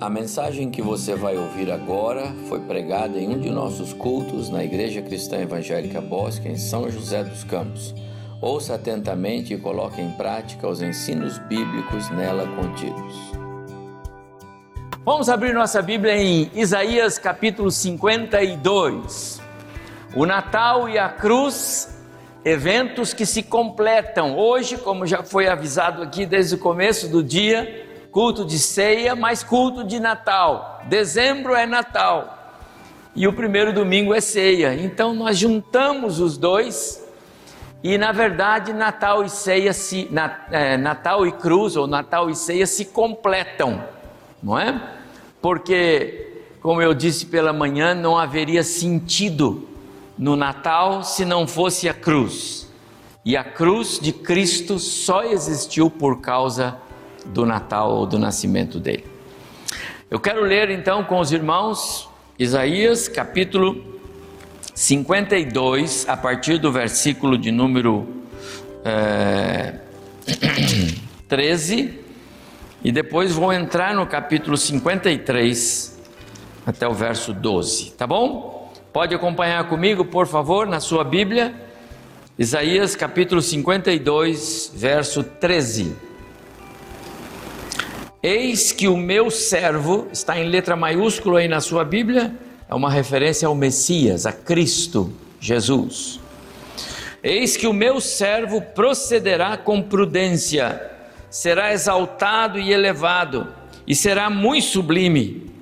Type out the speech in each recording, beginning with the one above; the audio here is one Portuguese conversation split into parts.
A mensagem que você vai ouvir agora foi pregada em um de nossos cultos na Igreja Cristã Evangélica Bosque, em São José dos Campos. Ouça atentamente e coloque em prática os ensinos bíblicos nela contidos. Vamos abrir nossa Bíblia em Isaías capítulo 52. O Natal e a cruz, eventos que se completam. Hoje, como já foi avisado aqui desde o começo do dia, culto de ceia, mais culto de Natal. Dezembro é Natal e o primeiro domingo é ceia. Então nós juntamos os dois e na verdade Natal e ceia se é, Natal e cruz ou Natal e ceia se completam, não é? Porque como eu disse pela manhã, não haveria sentido no Natal se não fosse a cruz. E a cruz de Cristo só existiu por causa do Natal ou do nascimento dele. Eu quero ler então com os irmãos Isaías capítulo 52, a partir do versículo de número é, 13, e depois vou entrar no capítulo 53 até o verso 12, tá bom? Pode acompanhar comigo, por favor, na sua Bíblia, Isaías capítulo 52, verso 13. Eis que o meu servo, está em letra maiúscula aí na sua Bíblia, é uma referência ao Messias, a Cristo Jesus. Eis que o meu servo procederá com prudência, será exaltado e elevado, e será muito sublime.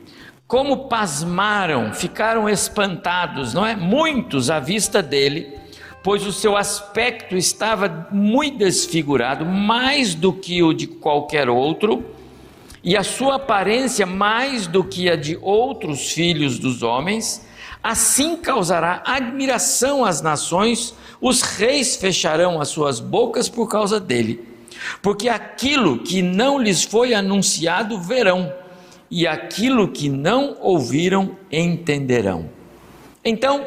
Como pasmaram, ficaram espantados, não é? Muitos à vista dele, pois o seu aspecto estava muito desfigurado, mais do que o de qualquer outro e a sua aparência mais do que a de outros filhos dos homens, assim causará admiração às nações, os reis fecharão as suas bocas por causa dele. Porque aquilo que não lhes foi anunciado verão, e aquilo que não ouviram entenderão. Então,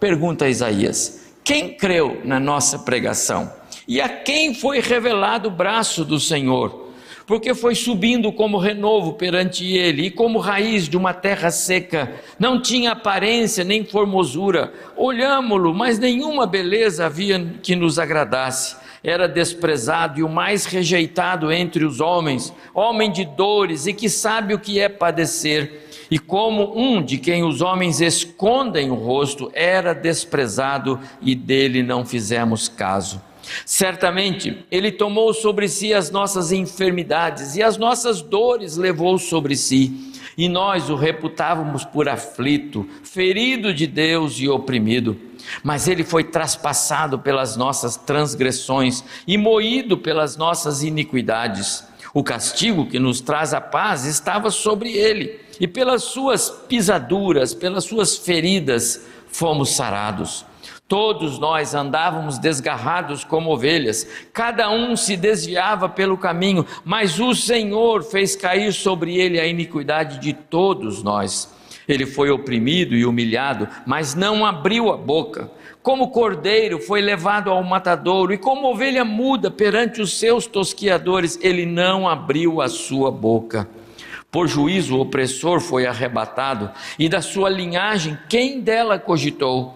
pergunta Isaías: quem creu na nossa pregação? E a quem foi revelado o braço do Senhor? Porque foi subindo como renovo perante ele, e como raiz de uma terra seca, não tinha aparência nem formosura. Olhámo-lo, mas nenhuma beleza havia que nos agradasse. Era desprezado e o mais rejeitado entre os homens, homem de dores e que sabe o que é padecer. E como um de quem os homens escondem o rosto, era desprezado e dele não fizemos caso. Certamente, Ele tomou sobre si as nossas enfermidades e as nossas dores levou sobre si, e nós o reputávamos por aflito, ferido de Deus e oprimido. Mas Ele foi traspassado pelas nossas transgressões e moído pelas nossas iniquidades. O castigo que nos traz a paz estava sobre Ele, e pelas Suas pisaduras, pelas Suas feridas, fomos sarados. Todos nós andávamos desgarrados como ovelhas, cada um se desviava pelo caminho, mas o Senhor fez cair sobre ele a iniquidade de todos nós. Ele foi oprimido e humilhado, mas não abriu a boca. Como cordeiro foi levado ao matadouro, e como ovelha muda perante os seus tosquiadores, ele não abriu a sua boca. Por juízo, o opressor foi arrebatado, e da sua linhagem, quem dela cogitou?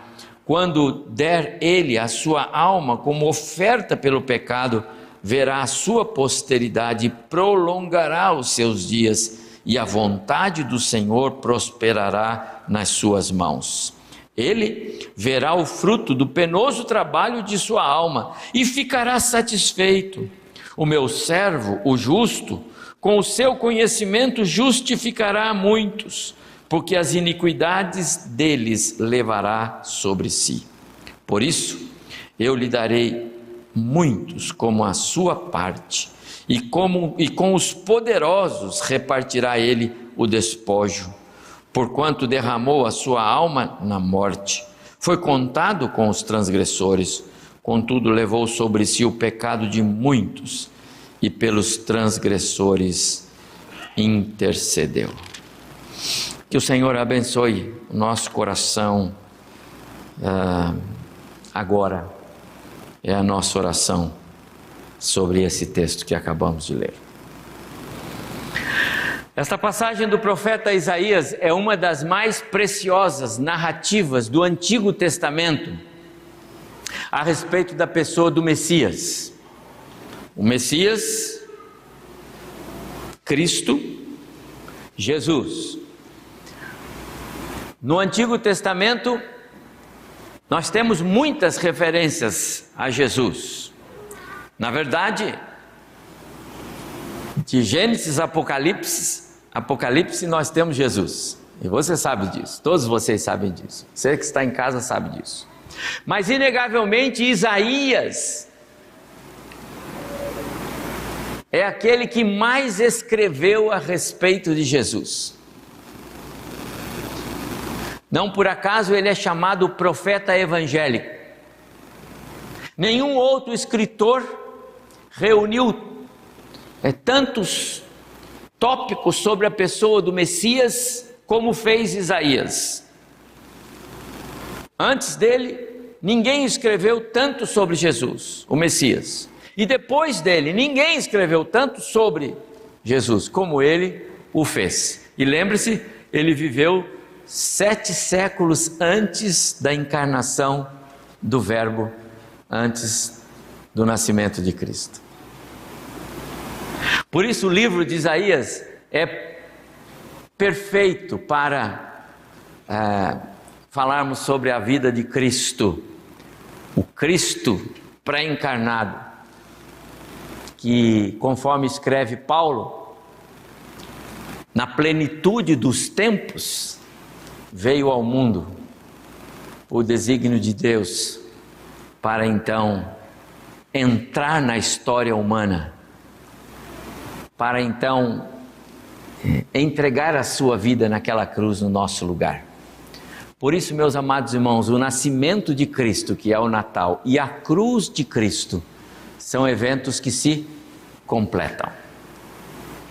quando der ele a sua alma como oferta pelo pecado, verá a sua posteridade e prolongará os seus dias, e a vontade do Senhor prosperará nas suas mãos. Ele verá o fruto do penoso trabalho de sua alma e ficará satisfeito. O meu servo, o justo, com o seu conhecimento justificará muitos porque as iniquidades deles levará sobre si. Por isso, eu lhe darei muitos como a sua parte, e, como, e com os poderosos repartirá ele o despojo. porquanto derramou a sua alma na morte. Foi contado com os transgressores, contudo levou sobre si o pecado de muitos e pelos transgressores intercedeu. Que o Senhor abençoe o nosso coração uh, agora, é a nossa oração sobre esse texto que acabamos de ler. Esta passagem do profeta Isaías é uma das mais preciosas narrativas do Antigo Testamento a respeito da pessoa do Messias. O Messias, Cristo, Jesus. No Antigo Testamento, nós temos muitas referências a Jesus. Na verdade, de Gênesis a Apocalipse, Apocalipse nós temos Jesus. E você sabe disso, todos vocês sabem disso. Você que está em casa sabe disso. Mas inegavelmente Isaías é aquele que mais escreveu a respeito de Jesus. Não por acaso ele é chamado profeta evangélico. Nenhum outro escritor reuniu é, tantos tópicos sobre a pessoa do Messias como fez Isaías. Antes dele, ninguém escreveu tanto sobre Jesus, o Messias. E depois dele, ninguém escreveu tanto sobre Jesus como ele o fez. E lembre-se, ele viveu sete séculos antes da encarnação do Verbo, antes do nascimento de Cristo. Por isso, o livro de Isaías é perfeito para é, falarmos sobre a vida de Cristo, o Cristo pré-encarnado que, conforme escreve Paulo, na plenitude dos tempos, veio ao mundo o desígnio de Deus para então entrar na história humana, para então entregar a sua vida naquela cruz no nosso lugar. Por isso, meus amados irmãos, o nascimento de Cristo, que é o Natal, e a cruz de Cristo são eventos que se completam,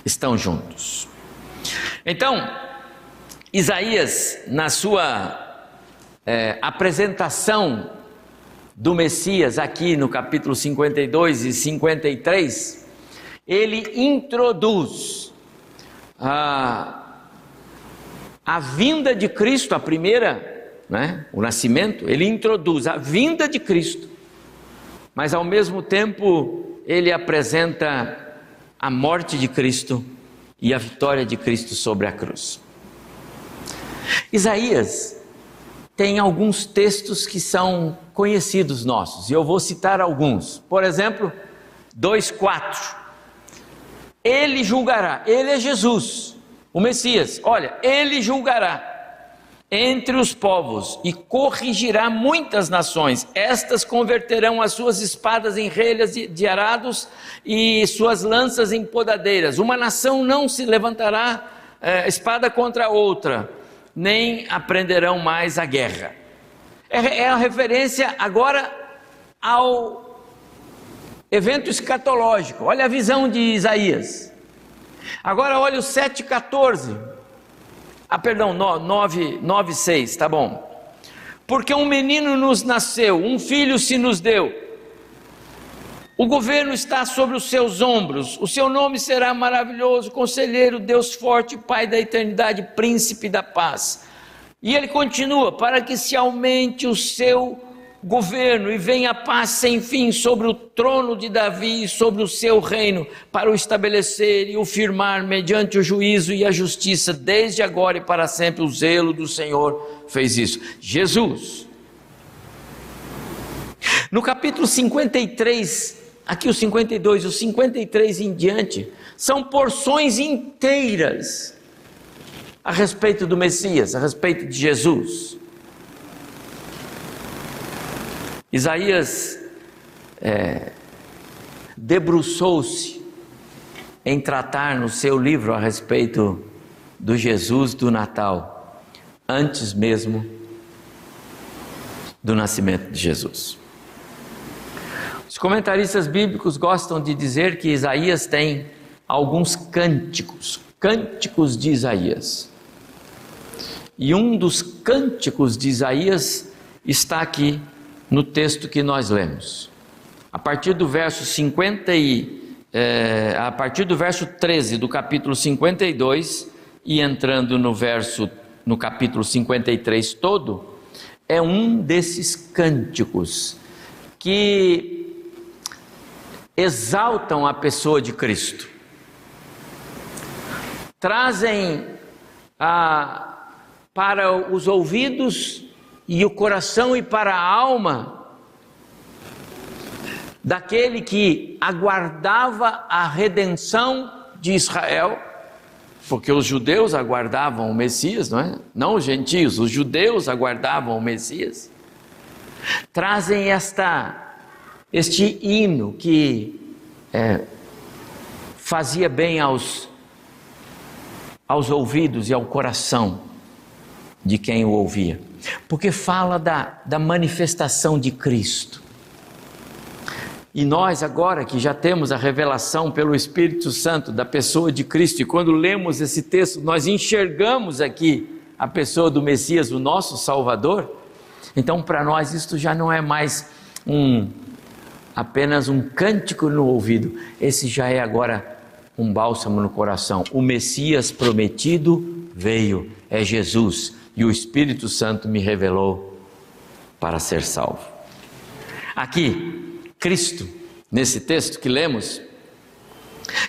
estão juntos. Então, Isaías, na sua é, apresentação do Messias, aqui no capítulo 52 e 53, ele introduz a, a vinda de Cristo, a primeira, né, o nascimento, ele introduz a vinda de Cristo mas ao mesmo tempo ele apresenta a morte de Cristo e a vitória de Cristo sobre a cruz. Isaías tem alguns textos que são conhecidos nossos, e eu vou citar alguns. Por exemplo, 2:4. Ele julgará, ele é Jesus, o Messias. Olha, ele julgará entre os povos e corrigirá muitas nações. Estas converterão as suas espadas em relhas de arados e suas lanças em podadeiras. Uma nação não se levantará é, espada contra outra, nem aprenderão mais a guerra. É, é a referência agora ao evento escatológico. Olha a visão de Isaías. Agora olha o 7,14. Ah, perdão, 9, 9 6, tá bom. Porque um menino nos nasceu, um filho se nos deu. O governo está sobre os seus ombros. O seu nome será maravilhoso, conselheiro, Deus forte, Pai da eternidade, príncipe da paz. E ele continua: para que se aumente o seu governo e venha paz sem fim sobre o trono de Davi e sobre o seu reino, para o estabelecer e o firmar mediante o juízo e a justiça, desde agora e para sempre. O zelo do Senhor fez isso. Jesus. No capítulo 53, aqui o 52, o 53 em diante, são porções inteiras a respeito do Messias, a respeito de Jesus. Isaías é, debruçou-se em tratar no seu livro a respeito do Jesus do Natal, antes mesmo do nascimento de Jesus. Os comentaristas bíblicos gostam de dizer que Isaías tem alguns cânticos, cânticos de Isaías. E um dos cânticos de Isaías está aqui no texto que nós lemos. A partir do verso 50 e é, a partir do verso 13 do capítulo 52 e entrando no verso no capítulo 53 todo, é um desses cânticos que exaltam a pessoa de Cristo. Trazem a, para os ouvidos e o coração e para a alma daquele que aguardava a redenção de Israel, porque os judeus aguardavam o Messias, não é? Não os gentios, os judeus aguardavam o Messias. Trazem esta este hino que é, fazia bem aos aos ouvidos e ao coração de quem o ouvia, porque fala da, da manifestação de Cristo. E nós, agora que já temos a revelação pelo Espírito Santo da pessoa de Cristo, e quando lemos esse texto, nós enxergamos aqui a pessoa do Messias, o nosso Salvador. Então, para nós, isto já não é mais um apenas um cântico no ouvido, esse já é agora um bálsamo no coração. O Messias prometido veio, é Jesus, e o Espírito Santo me revelou para ser salvo. Aqui, Cristo, nesse texto que lemos,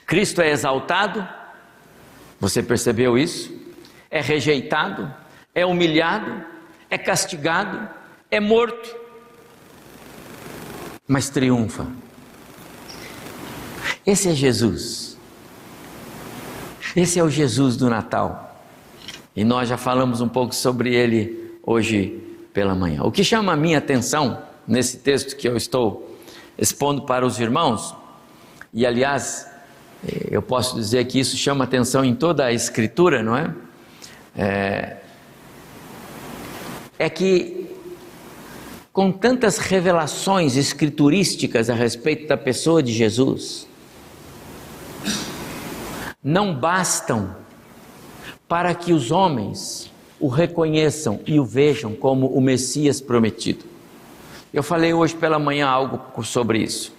Cristo é exaltado, você percebeu isso? É rejeitado, é humilhado, é castigado, é morto, mas triunfa. Esse é Jesus. Esse é o Jesus do Natal. E nós já falamos um pouco sobre ele hoje pela manhã. O que chama a minha atenção nesse texto que eu estou expondo para os irmãos, e aliás, eh, eu posso dizer que isso chama atenção em toda a Escritura, não é? É, é que, com tantas revelações escriturísticas a respeito da pessoa de Jesus, não bastam para que os homens o reconheçam e o vejam como o Messias prometido. Eu falei hoje pela manhã algo sobre isso.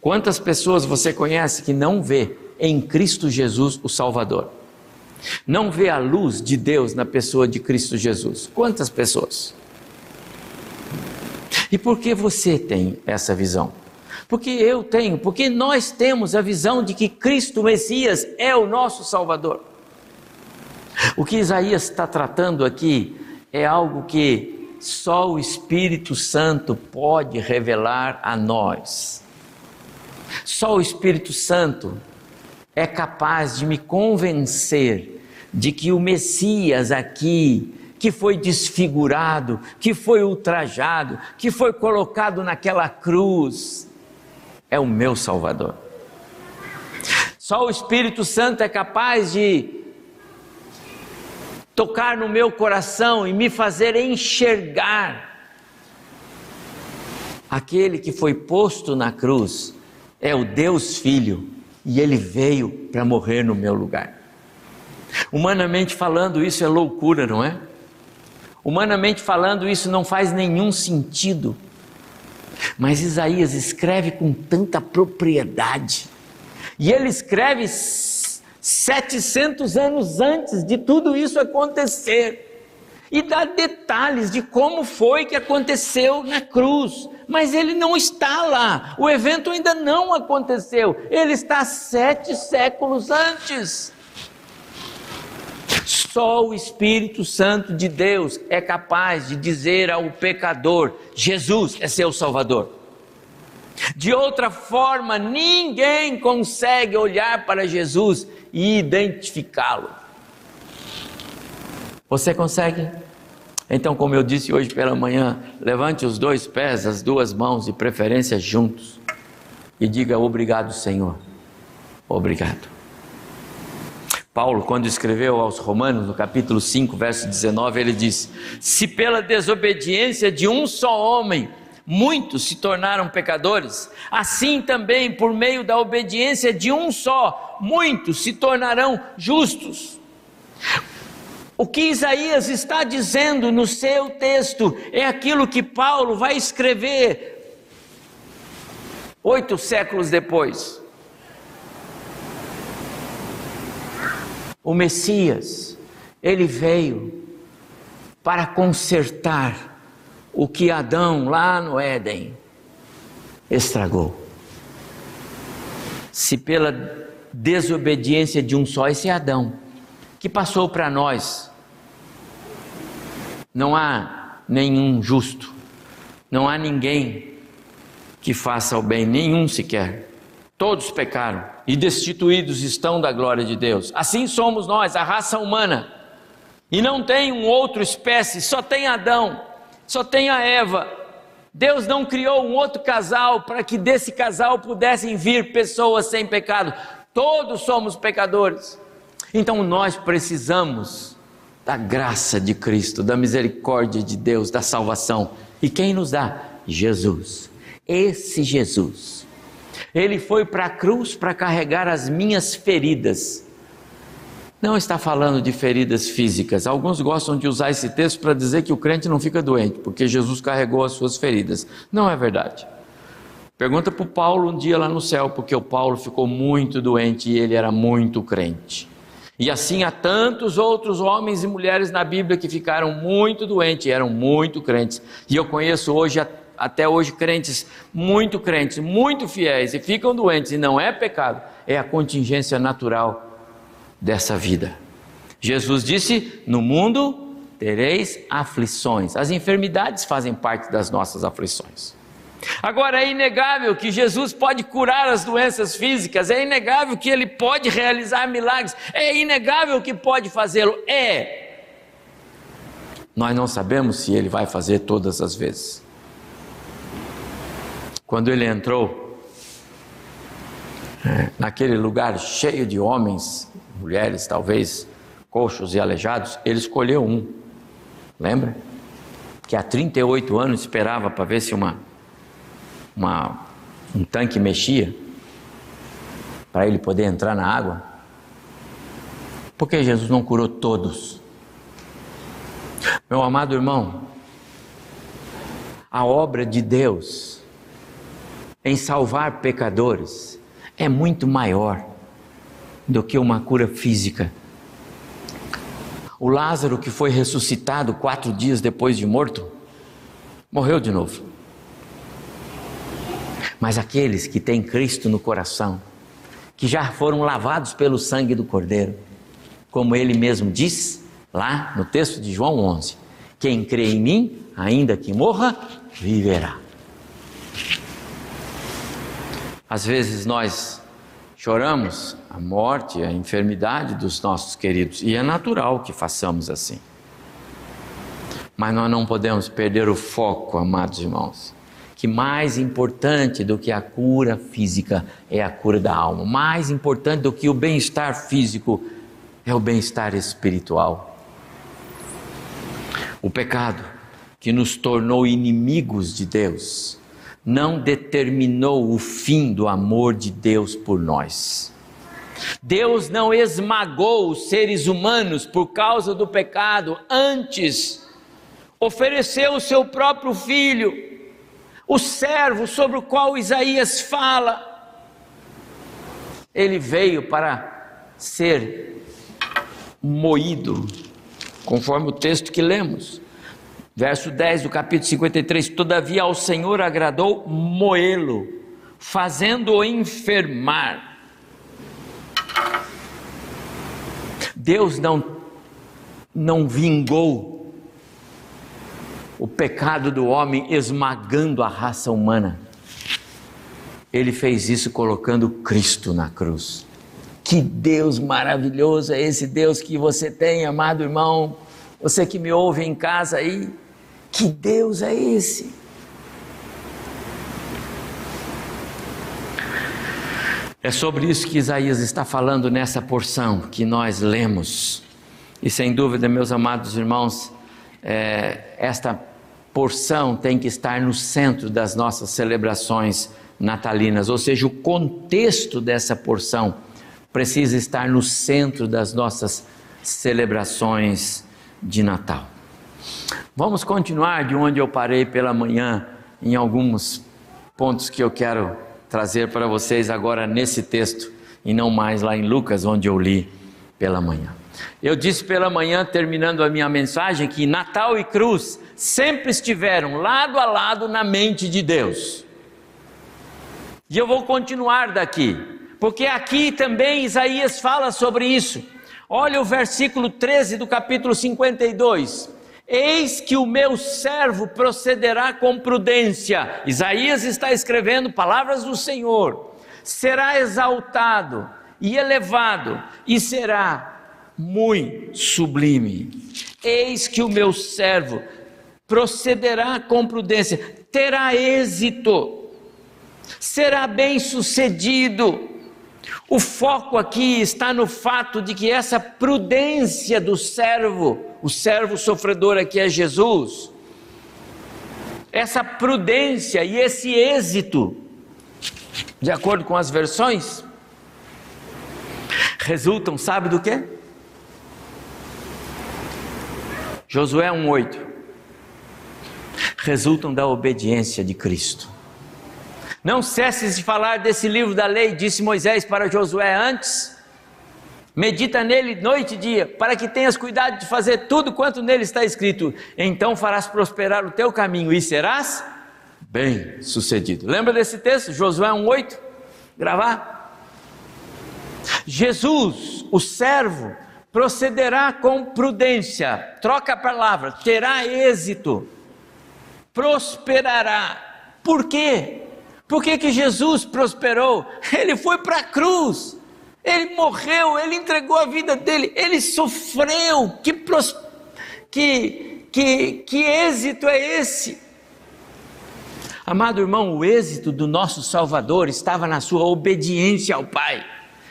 Quantas pessoas você conhece que não vê em Cristo Jesus o Salvador? Não vê a luz de Deus na pessoa de Cristo Jesus? Quantas pessoas? E por que você tem essa visão? Porque eu tenho, porque nós temos a visão de que Cristo Messias é o nosso Salvador. O que Isaías está tratando aqui é algo que só o Espírito Santo pode revelar a nós. Só o Espírito Santo é capaz de me convencer de que o Messias aqui, que foi desfigurado, que foi ultrajado, que foi colocado naquela cruz, é o meu Salvador. Só o Espírito Santo é capaz de tocar no meu coração e me fazer enxergar aquele que foi posto na cruz é o Deus Filho e ele veio para morrer no meu lugar. Humanamente falando, isso é loucura, não é? Humanamente falando, isso não faz nenhum sentido. Mas Isaías escreve com tanta propriedade. E ele escreve 700 anos antes de tudo isso acontecer. E dá detalhes de como foi que aconteceu na cruz. Mas ele não está lá. O evento ainda não aconteceu. Ele está sete séculos antes. Só o Espírito Santo de Deus é capaz de dizer ao pecador: Jesus é seu Salvador. De outra forma, ninguém consegue olhar para Jesus e identificá-lo. Você consegue? Então, como eu disse hoje pela manhã, levante os dois pés, as duas mãos, de preferência juntos, e diga: Obrigado, Senhor. Obrigado. Paulo, quando escreveu aos Romanos, no capítulo 5, verso 19, ele diz: Se pela desobediência de um só homem muitos se tornaram pecadores, assim também por meio da obediência de um só, muitos se tornarão justos. O que Isaías está dizendo no seu texto é aquilo que Paulo vai escrever oito séculos depois. O Messias, ele veio para consertar o que Adão lá no Éden estragou. Se pela desobediência de um só, esse Adão, que passou para nós, não há nenhum justo, não há ninguém que faça o bem, nenhum sequer. Todos pecaram e destituídos estão da glória de Deus. Assim somos nós, a raça humana. E não tem um outro espécie, só tem Adão, só tem a Eva. Deus não criou um outro casal para que desse casal pudessem vir pessoas sem pecado. Todos somos pecadores. Então nós precisamos da graça de Cristo, da misericórdia de Deus, da salvação. E quem nos dá? Jesus. Esse Jesus ele foi para a cruz para carregar as minhas feridas. Não está falando de feridas físicas. Alguns gostam de usar esse texto para dizer que o crente não fica doente, porque Jesus carregou as suas feridas. Não é verdade. Pergunta para o Paulo um dia lá no céu, porque o Paulo ficou muito doente e ele era muito crente. E assim há tantos outros homens e mulheres na Bíblia que ficaram muito doentes eram muito crentes. E eu conheço hoje a até hoje crentes, muito crentes, muito fiéis e ficam doentes e não é pecado, é a contingência natural dessa vida. Jesus disse: No mundo tereis aflições. As enfermidades fazem parte das nossas aflições. Agora é inegável que Jesus pode curar as doenças físicas, é inegável que ele pode realizar milagres, é inegável que pode fazê-lo. É. Nós não sabemos se ele vai fazer todas as vezes. Quando ele entrou é, naquele lugar cheio de homens, mulheres, talvez coxos e aleijados, ele escolheu um. Lembra? Que há 38 anos esperava para ver se uma, uma, um tanque mexia, para ele poder entrar na água. Por que Jesus não curou todos? Meu amado irmão, a obra de Deus em salvar pecadores é muito maior do que uma cura física. O Lázaro, que foi ressuscitado quatro dias depois de morto, morreu de novo. Mas aqueles que têm Cristo no coração, que já foram lavados pelo sangue do Cordeiro, como ele mesmo diz lá no texto de João 11: Quem crê em mim, ainda que morra, viverá. Às vezes nós choramos a morte, a enfermidade dos nossos queridos, e é natural que façamos assim. Mas nós não podemos perder o foco, amados irmãos, que mais importante do que a cura física é a cura da alma, mais importante do que o bem-estar físico é o bem-estar espiritual. O pecado que nos tornou inimigos de Deus não determinou o fim do amor de Deus por nós. Deus não esmagou os seres humanos por causa do pecado, antes ofereceu o seu próprio filho, o servo sobre o qual Isaías fala. Ele veio para ser moído, conforme o texto que lemos. Verso 10 do capítulo 53: Todavia ao Senhor agradou moê-lo, fazendo-o enfermar. Deus não, não vingou o pecado do homem esmagando a raça humana. Ele fez isso colocando Cristo na cruz. Que Deus maravilhoso é esse Deus que você tem, amado irmão, você que me ouve em casa aí. Que Deus é esse? É sobre isso que Isaías está falando nessa porção que nós lemos. E sem dúvida, meus amados irmãos, é, esta porção tem que estar no centro das nossas celebrações natalinas, ou seja, o contexto dessa porção precisa estar no centro das nossas celebrações de Natal. Vamos continuar de onde eu parei pela manhã em alguns pontos que eu quero trazer para vocês agora nesse texto e não mais lá em Lucas, onde eu li pela manhã. Eu disse pela manhã, terminando a minha mensagem, que Natal e cruz sempre estiveram lado a lado na mente de Deus. E eu vou continuar daqui, porque aqui também Isaías fala sobre isso. Olha o versículo 13 do capítulo 52. Eis que o meu servo procederá com prudência. Isaías está escrevendo palavras do Senhor. Será exaltado e elevado e será muito sublime. Eis que o meu servo procederá com prudência, terá êxito, será bem sucedido. O foco aqui está no fato de que essa prudência do servo, o servo sofredor aqui é Jesus, essa prudência e esse êxito, de acordo com as versões, resultam, sabe do que? Josué 1,8 resultam da obediência de Cristo. Não cesses de falar desse livro da lei, disse Moisés para Josué antes. Medita nele noite e dia, para que tenhas cuidado de fazer tudo quanto nele está escrito. Então farás prosperar o teu caminho e serás bem sucedido. Lembra desse texto? Josué 1,8? Gravar? Jesus, o servo, procederá com prudência, troca a palavra, terá êxito, prosperará. Por quê? Por que, que Jesus prosperou? Ele foi para a cruz, ele morreu, ele entregou a vida dele, ele sofreu. Que, pros... que, que, que êxito é esse? Amado irmão, o êxito do nosso Salvador estava na sua obediência ao Pai.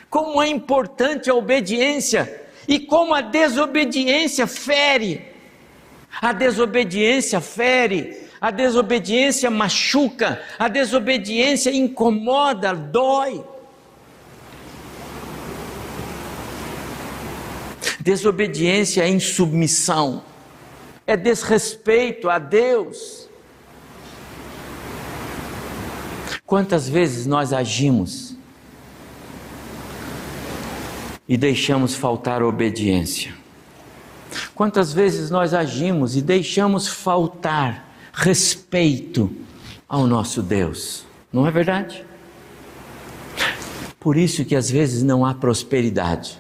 Como é importante a obediência e como a desobediência fere. A desobediência fere a desobediência machuca, a desobediência incomoda, dói. Desobediência é insubmissão, é desrespeito a Deus. Quantas vezes nós agimos e deixamos faltar obediência? Quantas vezes nós agimos e deixamos faltar respeito ao nosso Deus. Não é verdade? Por isso que às vezes não há prosperidade.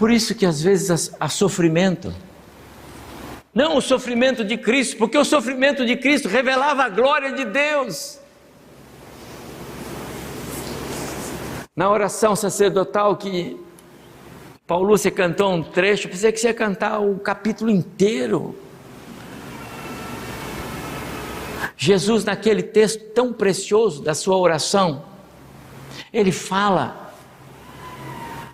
Por isso que às vezes há sofrimento. Não o sofrimento de Cristo, porque o sofrimento de Cristo revelava a glória de Deus. Na oração sacerdotal que Paulo Lúcia cantou um trecho, pensei que você ia cantar o capítulo inteiro. Jesus, naquele texto tão precioso da sua oração, ele fala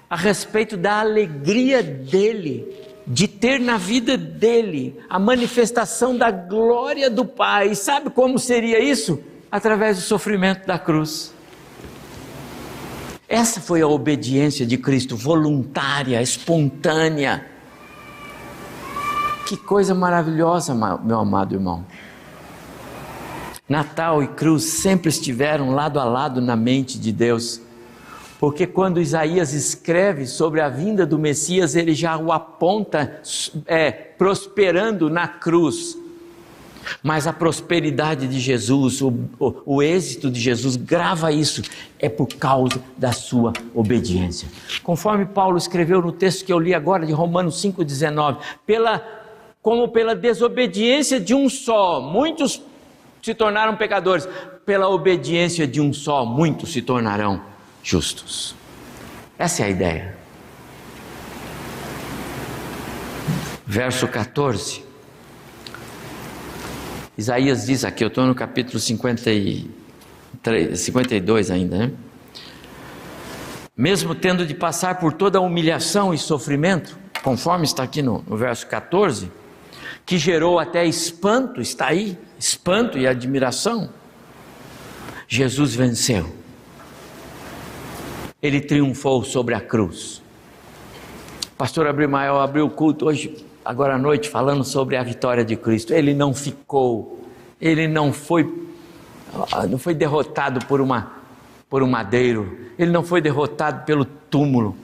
a respeito da alegria dele, de ter na vida dele a manifestação da glória do Pai. E sabe como seria isso? Através do sofrimento da cruz. Essa foi a obediência de Cristo, voluntária, espontânea. Que coisa maravilhosa, meu amado irmão. Natal e cruz sempre estiveram lado a lado na mente de Deus. Porque quando Isaías escreve sobre a vinda do Messias, ele já o aponta é, prosperando na cruz. Mas a prosperidade de Jesus, o, o, o, êxito de Jesus, grava isso, é por causa da sua obediência. Conforme Paulo escreveu no texto que eu li agora de Romanos 5,19, pela, como pela desobediência de um só, muitos se tornaram pecadores. Pela obediência de um só, muitos se tornarão justos. Essa é a ideia. Verso 14. Isaías diz aqui, eu estou no capítulo 53, 52 ainda, né? mesmo tendo de passar por toda a humilhação e sofrimento, conforme está aqui no, no verso 14, que gerou até espanto, está aí, espanto e admiração, Jesus venceu. Ele triunfou sobre a cruz. Pastor Abrimael abriu o culto hoje, agora à noite, falando sobre a vitória de Cristo. Ele não ficou, ele não foi, não foi derrotado por uma por um madeiro, ele não foi derrotado pelo túmulo,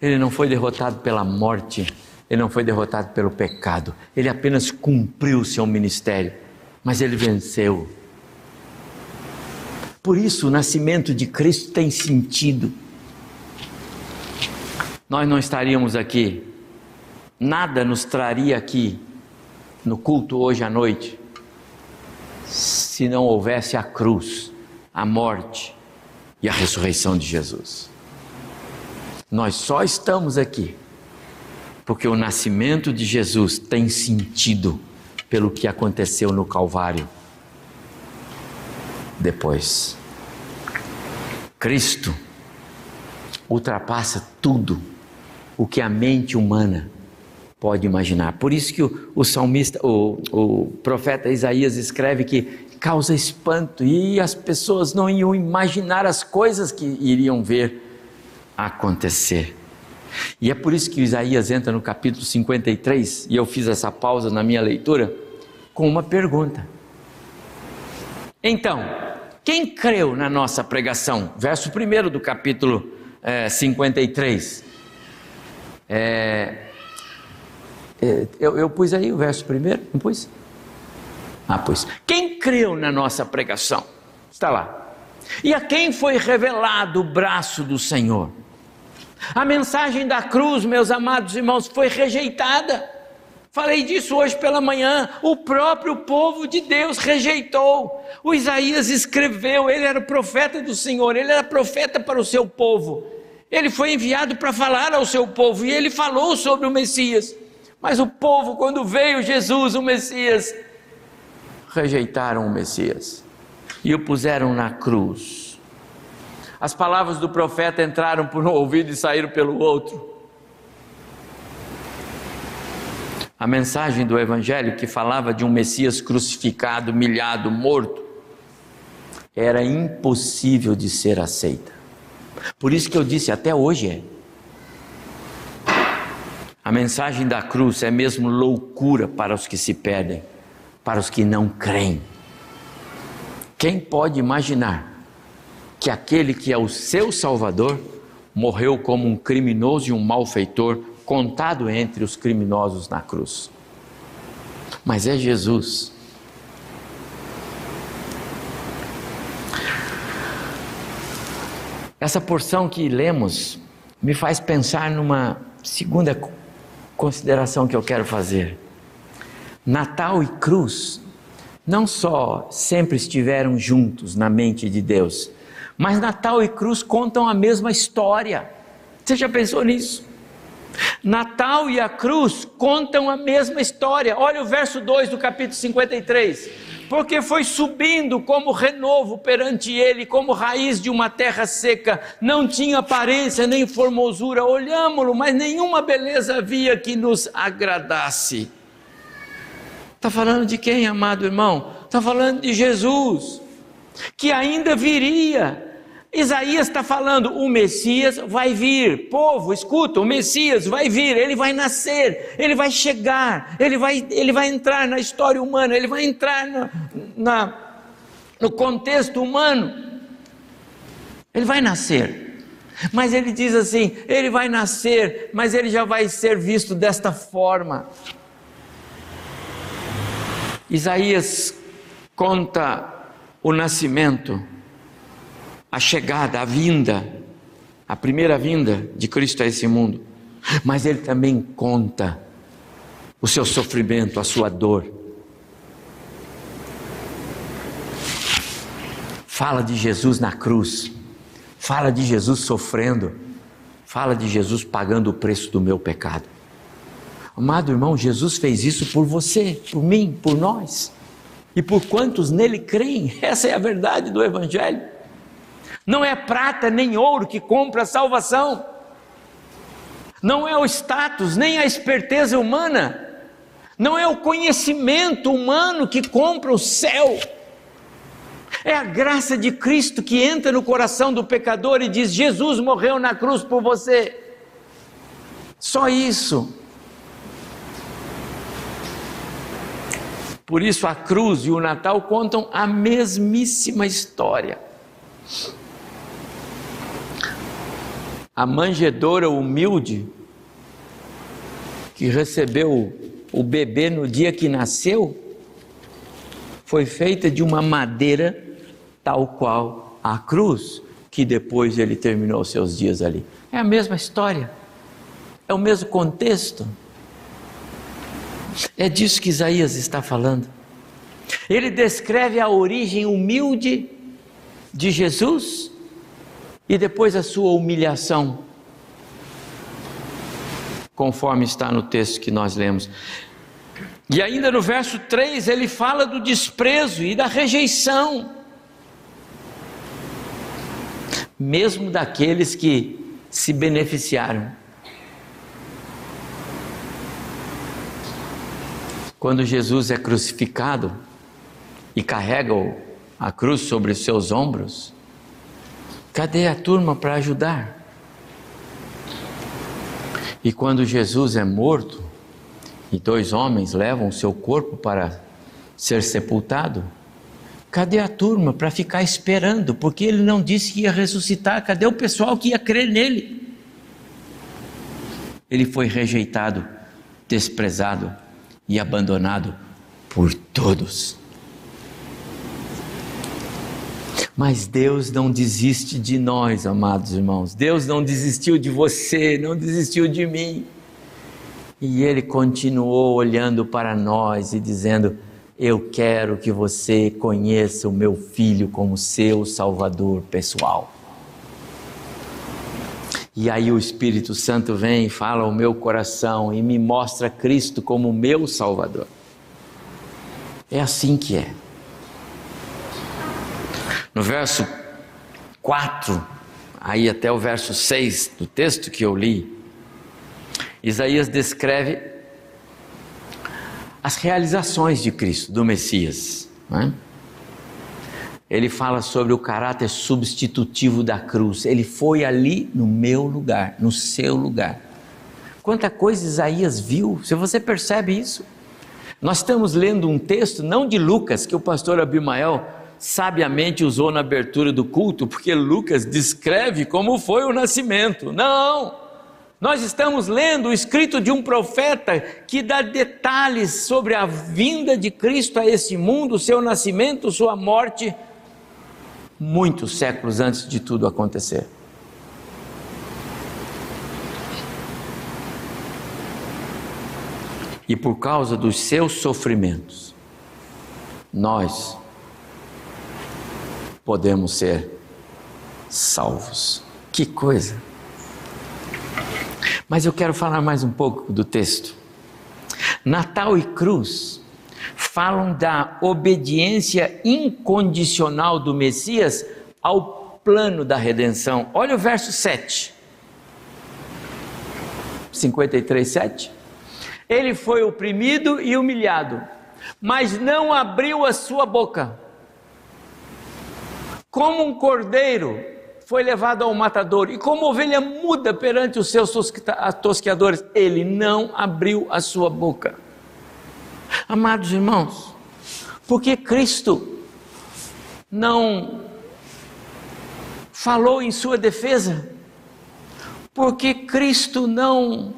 ele não foi derrotado pela morte, ele não foi derrotado pelo pecado, ele apenas cumpriu o seu ministério, mas ele venceu. Por isso, o nascimento de Cristo tem sentido. Nós não estaríamos aqui, nada nos traria aqui no culto hoje à noite, se não houvesse a cruz, a morte e a ressurreição de Jesus. Nós só estamos aqui porque o nascimento de Jesus tem sentido pelo que aconteceu no Calvário. Depois, Cristo ultrapassa tudo o que a mente humana pode imaginar. Por isso que o, o salmista, o, o profeta Isaías escreve que causa espanto e as pessoas não iam imaginar as coisas que iriam ver acontecer. E é por isso que Isaías entra no capítulo 53, e eu fiz essa pausa na minha leitura, com uma pergunta. Então, quem creu na nossa pregação? Verso 1 do capítulo é, 53. É, é, eu, eu pus aí o verso primeiro, não pus? Ah, pois. Quem creu na nossa pregação? Está lá. E a quem foi revelado o braço do Senhor? A mensagem da cruz, meus amados irmãos, foi rejeitada. Falei disso hoje pela manhã. O próprio povo de Deus rejeitou. O Isaías escreveu, ele era profeta do Senhor, ele era profeta para o seu povo. Ele foi enviado para falar ao seu povo e ele falou sobre o Messias. Mas o povo, quando veio Jesus, o Messias, rejeitaram o Messias e o puseram na cruz. As palavras do profeta entraram por um ouvido e saíram pelo outro. A mensagem do Evangelho que falava de um Messias crucificado, humilhado, morto, era impossível de ser aceita. Por isso que eu disse, até hoje é. A mensagem da cruz é mesmo loucura para os que se perdem, para os que não creem. Quem pode imaginar que aquele que é o seu Salvador morreu como um criminoso e um malfeitor, contado entre os criminosos na cruz? Mas é Jesus. Essa porção que lemos me faz pensar numa segunda consideração que eu quero fazer. Natal e cruz não só sempre estiveram juntos na mente de Deus, mas Natal e cruz contam a mesma história. Você já pensou nisso? Natal e a cruz contam a mesma história. Olha o verso 2 do capítulo 53 porque foi subindo como renovo perante ele, como raiz de uma terra seca, não tinha aparência nem formosura, olhámo-lo, mas nenhuma beleza havia que nos agradasse. Está falando de quem, amado irmão? Está falando de Jesus, que ainda viria Isaías está falando: o Messias vai vir. Povo, escuta, o Messias vai vir, ele vai nascer, ele vai chegar, ele vai, ele vai entrar na história humana, ele vai entrar na, no contexto humano. Ele vai nascer. Mas ele diz assim: ele vai nascer, mas ele já vai ser visto desta forma. Isaías conta o nascimento a chegada, a vinda, a primeira vinda de Cristo a esse mundo, mas ele também conta o seu sofrimento, a sua dor. Fala de Jesus na cruz, fala de Jesus sofrendo, fala de Jesus pagando o preço do meu pecado. Amado irmão, Jesus fez isso por você, por mim, por nós e por quantos nele creem. Essa é a verdade do Evangelho. Não é prata nem ouro que compra a salvação. Não é o status, nem a esperteza humana. Não é o conhecimento humano que compra o céu. É a graça de Cristo que entra no coração do pecador e diz: Jesus morreu na cruz por você. Só isso. Por isso a cruz e o Natal contam a mesmíssima história. A manjedora humilde que recebeu o bebê no dia que nasceu foi feita de uma madeira tal qual a cruz que depois ele terminou seus dias ali. É a mesma história. É o mesmo contexto. É disso que Isaías está falando. Ele descreve a origem humilde de Jesus e depois a sua humilhação, conforme está no texto que nós lemos. E ainda no verso 3 ele fala do desprezo e da rejeição, mesmo daqueles que se beneficiaram. Quando Jesus é crucificado e carrega a cruz sobre os seus ombros, cadê a turma para ajudar? E quando Jesus é morto e dois homens levam seu corpo para ser sepultado, cadê a turma para ficar esperando? Porque ele não disse que ia ressuscitar, cadê o pessoal que ia crer nele? Ele foi rejeitado, desprezado e abandonado por todos. Mas Deus não desiste de nós, amados irmãos. Deus não desistiu de você, não desistiu de mim. E Ele continuou olhando para nós e dizendo: Eu quero que você conheça o meu filho como seu Salvador pessoal. E aí o Espírito Santo vem e fala ao meu coração e me mostra Cristo como meu Salvador. É assim que é. No verso 4, aí até o verso 6 do texto que eu li, Isaías descreve as realizações de Cristo, do Messias. Né? ele fala sobre o caráter substitutivo da cruz. Ele foi ali no meu lugar, no seu lugar. Quanta coisa Isaías viu, se você percebe isso. Nós estamos lendo um texto, não de Lucas, que o pastor Abimael sabiamente usou na abertura do culto, porque Lucas descreve como foi o nascimento. Não! Nós estamos lendo o escrito de um profeta que dá detalhes sobre a vinda de Cristo a este mundo, seu nascimento, sua morte muitos séculos antes de tudo acontecer. E por causa dos seus sofrimentos, nós podemos ser salvos. Que coisa! Mas eu quero falar mais um pouco do texto. Natal e cruz falam da obediência incondicional do Messias ao plano da redenção. Olha o verso 7. 53, 7. Ele foi oprimido e humilhado, mas não abriu a sua boca. Como um cordeiro foi levado ao matador, e como ovelha muda perante os seus tosqueadores, ele não abriu a sua boca. Amados irmãos, porque Cristo não falou em sua defesa? Porque Cristo não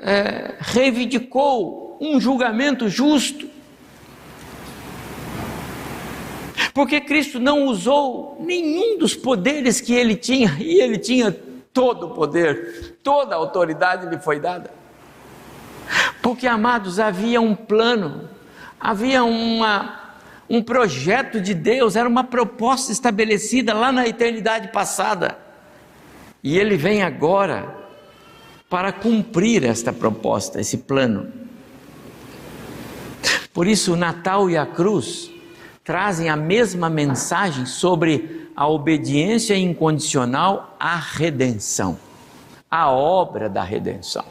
é, reivindicou um julgamento justo? Porque Cristo não usou nenhum dos poderes que ele tinha, e ele tinha todo o poder, toda a autoridade lhe foi dada. Porque, amados, havia um plano, havia uma, um projeto de Deus, era uma proposta estabelecida lá na eternidade passada. E ele vem agora para cumprir esta proposta, esse plano. Por isso, o Natal e a cruz trazem a mesma mensagem sobre a obediência incondicional à redenção, a obra da redenção.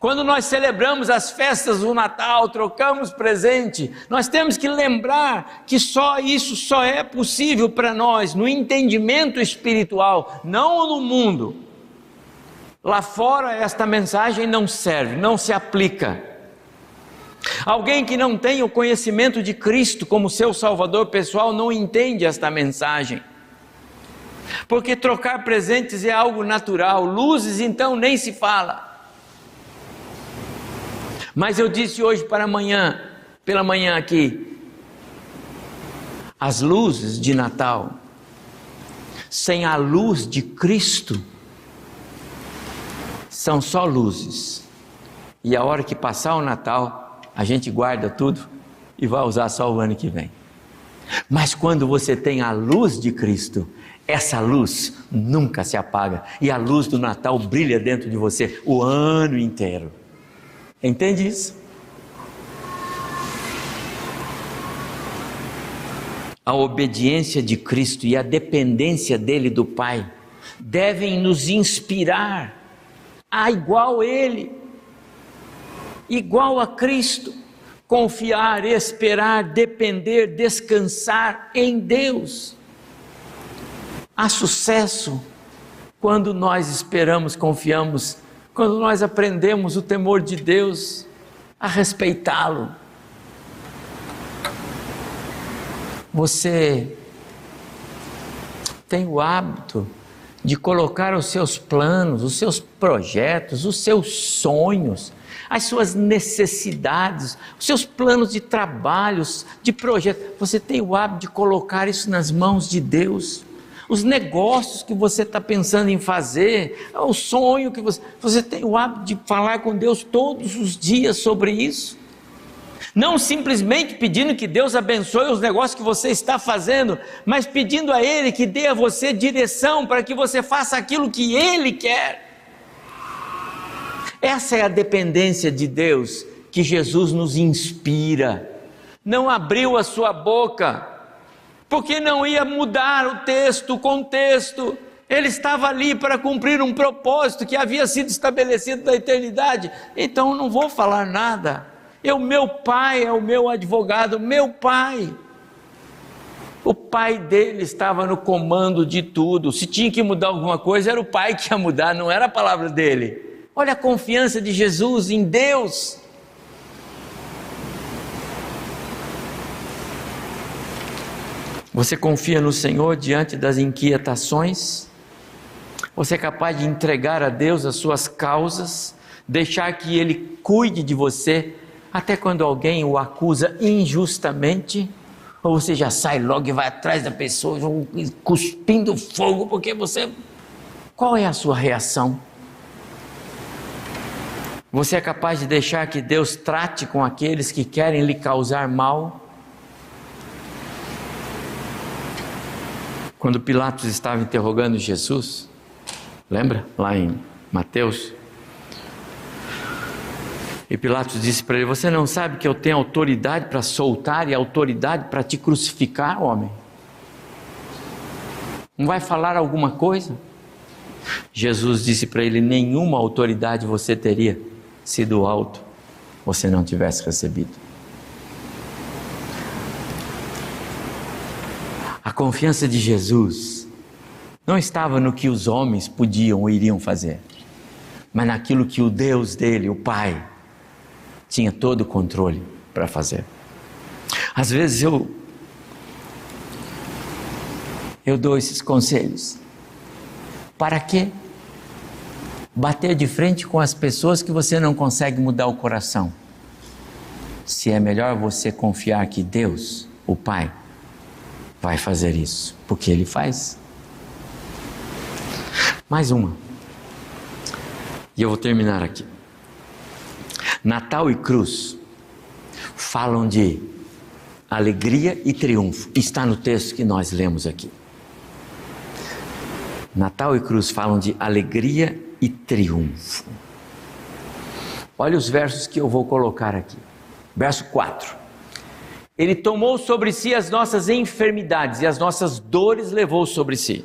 Quando nós celebramos as festas do Natal, trocamos presente, nós temos que lembrar que só isso só é possível para nós no entendimento espiritual, não no mundo. Lá fora esta mensagem não serve, não se aplica. Alguém que não tem o conhecimento de Cristo como seu Salvador pessoal não entende esta mensagem. Porque trocar presentes é algo natural, luzes então nem se fala. Mas eu disse hoje para amanhã, pela manhã aqui, as luzes de Natal, sem a luz de Cristo, são só luzes. E a hora que passar o Natal, a gente guarda tudo e vai usar só o ano que vem. Mas quando você tem a luz de Cristo, essa luz nunca se apaga e a luz do Natal brilha dentro de você o ano inteiro. Entende isso? A obediência de Cristo e a dependência dele do Pai devem nos inspirar a igual Ele, igual a Cristo, confiar, esperar, depender, descansar em Deus. Há sucesso quando nós esperamos, confiamos quando nós aprendemos o temor de Deus, a respeitá-lo. Você tem o hábito de colocar os seus planos, os seus projetos, os seus sonhos, as suas necessidades, os seus planos de trabalhos, de projetos. Você tem o hábito de colocar isso nas mãos de Deus os negócios que você está pensando em fazer, o sonho que você. Você tem o hábito de falar com Deus todos os dias sobre isso. Não simplesmente pedindo que Deus abençoe os negócios que você está fazendo, mas pedindo a Ele que dê a você direção para que você faça aquilo que Ele quer. Essa é a dependência de Deus que Jesus nos inspira. Não abriu a sua boca porque não ia mudar o texto, o contexto. Ele estava ali para cumprir um propósito que havia sido estabelecido na eternidade. Então não vou falar nada. Eu, meu pai é o meu advogado, meu pai. O pai dele estava no comando de tudo. Se tinha que mudar alguma coisa, era o pai que ia mudar, não era a palavra dele. Olha a confiança de Jesus em Deus. Você confia no Senhor diante das inquietações? Você é capaz de entregar a Deus as suas causas, deixar que Ele cuide de você, até quando alguém o acusa injustamente? Ou você já sai logo e vai atrás da pessoa, cuspindo fogo, porque você. Qual é a sua reação? Você é capaz de deixar que Deus trate com aqueles que querem lhe causar mal? Quando Pilatos estava interrogando Jesus, lembra? Lá em Mateus. E Pilatos disse para ele: Você não sabe que eu tenho autoridade para soltar e autoridade para te crucificar, homem? Não vai falar alguma coisa? Jesus disse para ele: Nenhuma autoridade você teria se do alto você não tivesse recebido. confiança de Jesus não estava no que os homens podiam ou iriam fazer, mas naquilo que o Deus dele, o Pai, tinha todo o controle para fazer. Às vezes eu eu dou esses conselhos. Para quê? Bater de frente com as pessoas que você não consegue mudar o coração. Se é melhor você confiar que Deus, o Pai, vai fazer isso, porque ele faz. Mais uma. E eu vou terminar aqui. Natal e cruz falam de alegria e triunfo. Está no texto que nós lemos aqui. Natal e cruz falam de alegria e triunfo. Olha os versos que eu vou colocar aqui. Verso 4. Ele tomou sobre si as nossas enfermidades e as nossas dores levou sobre si.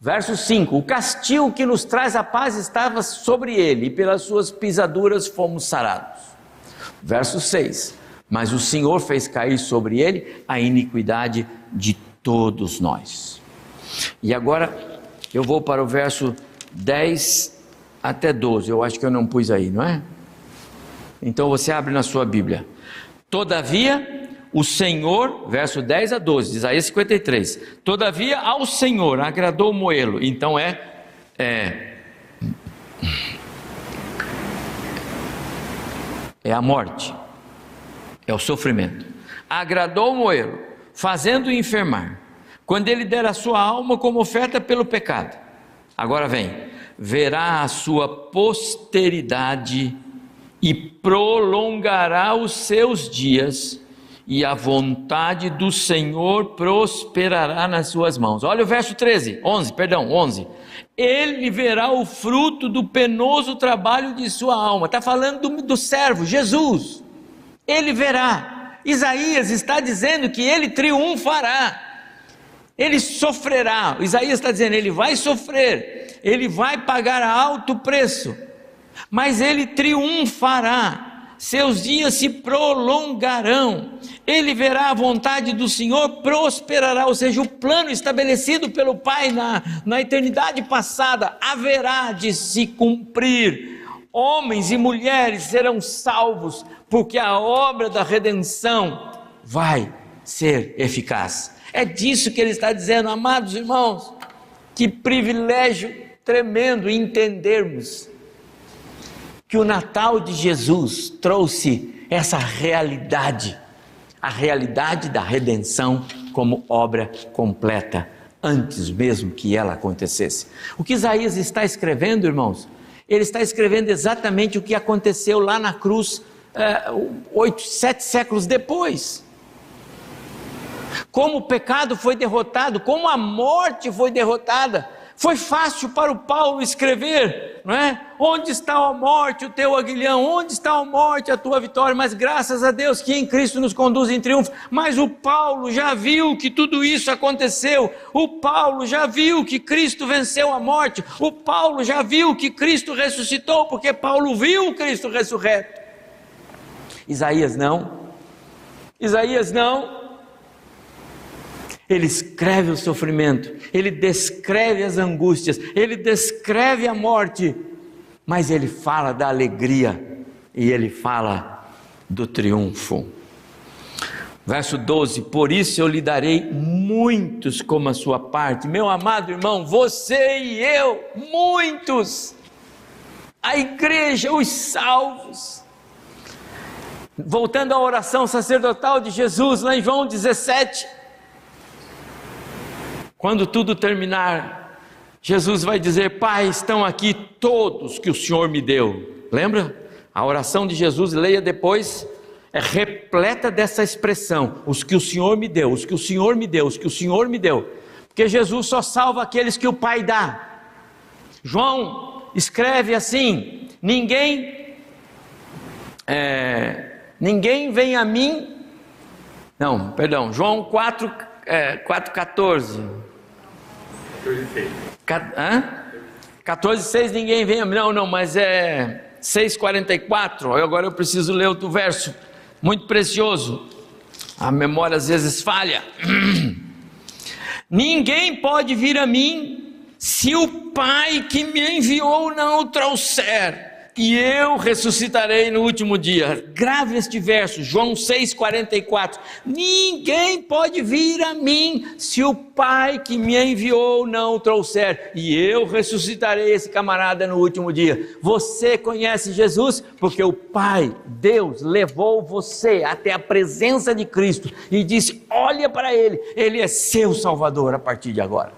Verso 5: O castigo que nos traz a paz estava sobre ele, e pelas suas pisaduras fomos sarados. Verso 6: Mas o Senhor fez cair sobre ele a iniquidade de todos nós. E agora eu vou para o verso 10 até 12. Eu acho que eu não pus aí, não é? Então você abre na sua Bíblia. Todavia, o Senhor, verso 10 a 12, Isaías 53. Todavia, ao Senhor agradou Moelo. Então é, é, é a morte, é o sofrimento. Agradou Moelo, fazendo-o enfermar, quando ele der a sua alma como oferta pelo pecado. Agora vem, verá a sua posteridade e prolongará os seus dias, e a vontade do Senhor prosperará nas suas mãos. Olha o verso 13, 11, perdão, 11. Ele verá o fruto do penoso trabalho de sua alma. Está falando do, do servo, Jesus. Ele verá. Isaías está dizendo que ele triunfará. Ele sofrerá. Isaías está dizendo, ele vai sofrer. Ele vai pagar alto preço mas ele triunfará, seus dias se prolongarão, ele verá a vontade do Senhor, prosperará, ou seja, o plano estabelecido pelo Pai na, na eternidade passada haverá de se cumprir. Homens e mulheres serão salvos, porque a obra da redenção vai ser eficaz. É disso que ele está dizendo, amados irmãos. Que privilégio tremendo entendermos que o Natal de Jesus trouxe essa realidade, a realidade da redenção como obra completa, antes mesmo que ela acontecesse. O que Isaías está escrevendo, irmãos, ele está escrevendo exatamente o que aconteceu lá na cruz é, oito, sete séculos depois. Como o pecado foi derrotado, como a morte foi derrotada, foi fácil para o Paulo escrever, não é? Onde está a morte, o teu aguilhão? Onde está a morte, a tua vitória? Mas graças a Deus que em Cristo nos conduz em triunfo. Mas o Paulo já viu que tudo isso aconteceu. O Paulo já viu que Cristo venceu a morte. O Paulo já viu que Cristo ressuscitou, porque Paulo viu Cristo ressurreto. Isaías não. Isaías não ele escreve o sofrimento, ele descreve as angústias, ele descreve a morte, mas ele fala da alegria e ele fala do triunfo. Verso 12: Por isso eu lhe darei muitos como a sua parte, meu amado irmão, você e eu, muitos, a igreja, os salvos. Voltando à oração sacerdotal de Jesus, lá em João 17, quando tudo terminar, Jesus vai dizer: Pai, estão aqui todos que o Senhor me deu. Lembra? A oração de Jesus, leia depois, é repleta dessa expressão: os que o Senhor me deu, os que o Senhor me deu, os que o Senhor me deu. Porque Jesus só salva aqueles que o Pai dá. João escreve assim: ninguém, é, ninguém vem a mim. Não, perdão, João 4, é, 4,14. 14, 6. ninguém vem. Não, não, mas é 6,44. Agora eu preciso ler outro verso. Muito precioso. A memória às vezes falha. Ninguém pode vir a mim se o Pai que me enviou não o trouxer e eu ressuscitarei no último dia. Grave este verso, João 6,44. Ninguém pode vir a mim se o Pai que me enviou não o trouxer, e eu ressuscitarei esse camarada no último dia. Você conhece Jesus porque o Pai, Deus, levou você até a presença de Cristo e disse: Olha para Ele, Ele é seu Salvador a partir de agora.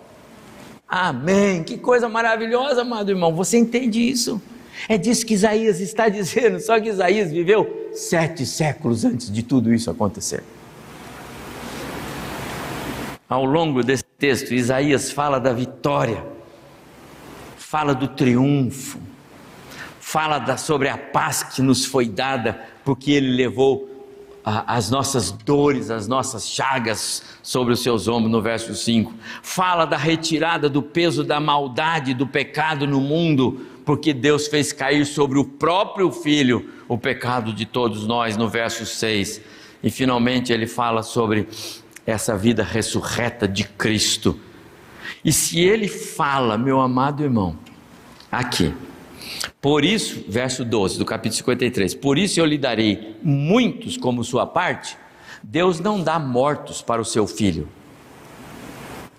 Amém. Que coisa maravilhosa, amado irmão. Você entende isso? É disso que Isaías está dizendo, só que Isaías viveu sete séculos antes de tudo isso acontecer. Ao longo desse texto, Isaías fala da vitória, fala do triunfo, fala da, sobre a paz que nos foi dada, porque ele levou as nossas dores, as nossas chagas sobre os seus ombros, no verso 5. Fala da retirada do peso da maldade, do pecado no mundo, porque Deus fez cair sobre o próprio Filho o pecado de todos nós, no verso 6. E finalmente ele fala sobre essa vida ressurreta de Cristo. E se ele fala, meu amado irmão, aqui, por isso, verso 12 do capítulo 53, por isso eu lhe darei muitos como sua parte. Deus não dá mortos para o seu filho.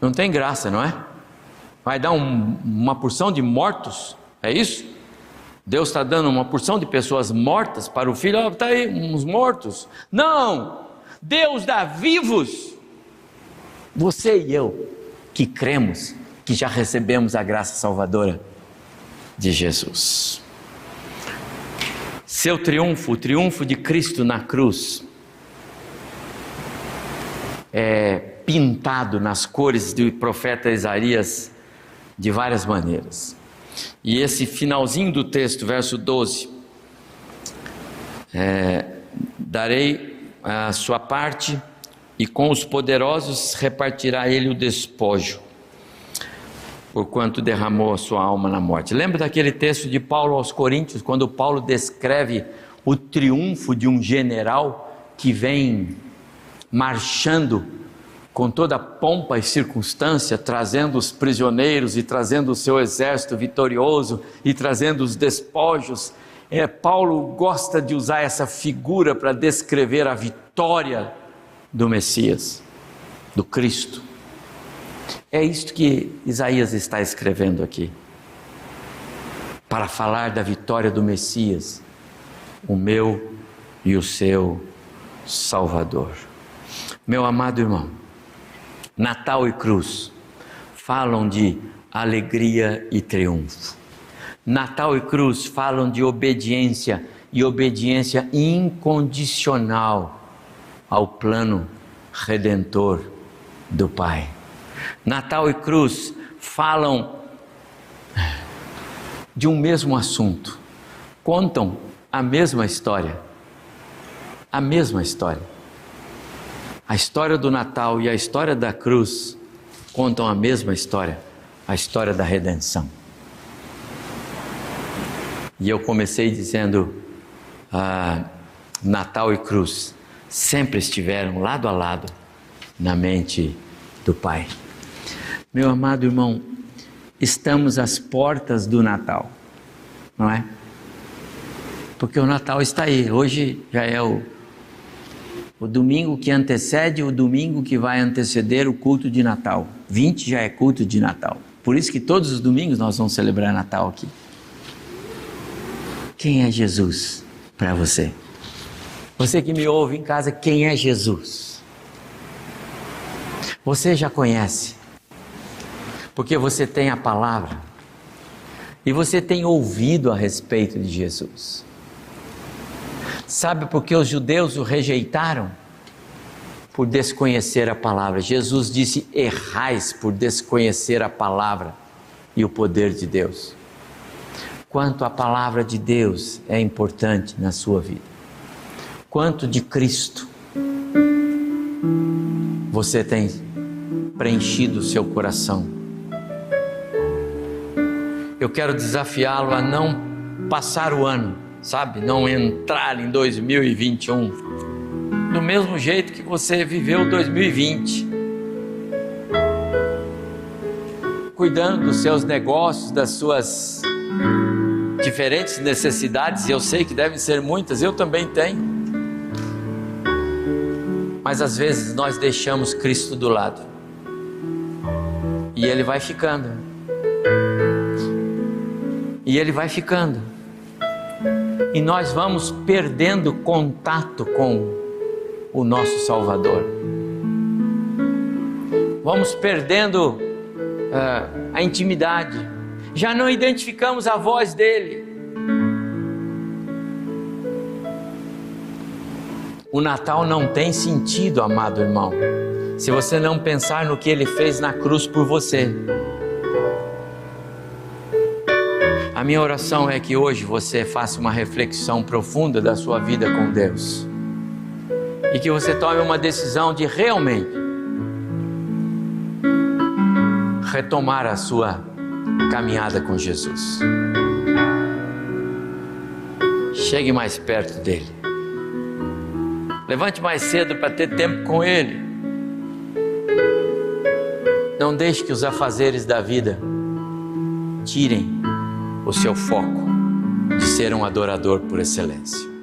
Não tem graça, não é? Vai dar um, uma porção de mortos, é isso? Deus está dando uma porção de pessoas mortas para o filho, está aí, uns mortos. Não! Deus dá vivos. Você e eu, que cremos, que já recebemos a graça salvadora de Jesus. Seu triunfo, o triunfo de Cristo na cruz, é pintado nas cores do profeta Isaías de várias maneiras. E esse finalzinho do texto, verso 12: é, Darei a sua parte, e com os poderosos repartirá ele o despojo porquanto derramou a sua alma na morte. Lembra daquele texto de Paulo aos Coríntios, quando Paulo descreve o triunfo de um general que vem marchando com toda pompa e circunstância, trazendo os prisioneiros e trazendo o seu exército vitorioso e trazendo os despojos. É, Paulo gosta de usar essa figura para descrever a vitória do Messias, do Cristo. É isto que Isaías está escrevendo aqui. Para falar da vitória do Messias, o meu e o seu Salvador. Meu amado irmão, Natal e cruz falam de alegria e triunfo. Natal e cruz falam de obediência e obediência incondicional ao plano redentor do Pai. Natal e cruz falam de um mesmo assunto, contam a mesma história. A mesma história. A história do Natal e a história da cruz contam a mesma história, a história da redenção. E eu comecei dizendo: ah, Natal e cruz sempre estiveram lado a lado na mente do Pai. Meu amado irmão, estamos às portas do Natal, não é? Porque o Natal está aí. Hoje já é o, o domingo que antecede o domingo que vai anteceder o culto de Natal. 20 já é culto de Natal. Por isso que todos os domingos nós vamos celebrar Natal aqui. Quem é Jesus para você? Você que me ouve em casa, quem é Jesus? Você já conhece? porque você tem a palavra e você tem ouvido a respeito de Jesus. Sabe por que os judeus o rejeitaram? Por desconhecer a palavra. Jesus disse: errais por desconhecer a palavra e o poder de Deus. Quanto a palavra de Deus é importante na sua vida. Quanto de Cristo você tem preenchido o seu coração eu quero desafiá-lo a não passar o ano, sabe? Não entrar em 2021 do mesmo jeito que você viveu 2020. Cuidando dos seus negócios, das suas diferentes necessidades, e eu sei que devem ser muitas, eu também tenho. Mas às vezes nós deixamos Cristo do lado. E ele vai ficando e ele vai ficando. E nós vamos perdendo contato com o nosso Salvador. Vamos perdendo uh, a intimidade. Já não identificamos a voz dele. O Natal não tem sentido, amado irmão, se você não pensar no que ele fez na cruz por você. A minha oração é que hoje você faça uma reflexão profunda da sua vida com Deus. e que você tome uma decisão de realmente retomar a sua caminhada com Jesus. Chegue mais perto dele. Levante mais cedo para ter tempo com ele. Não deixe que os afazeres da vida tirem o seu foco de ser um adorador por excelência.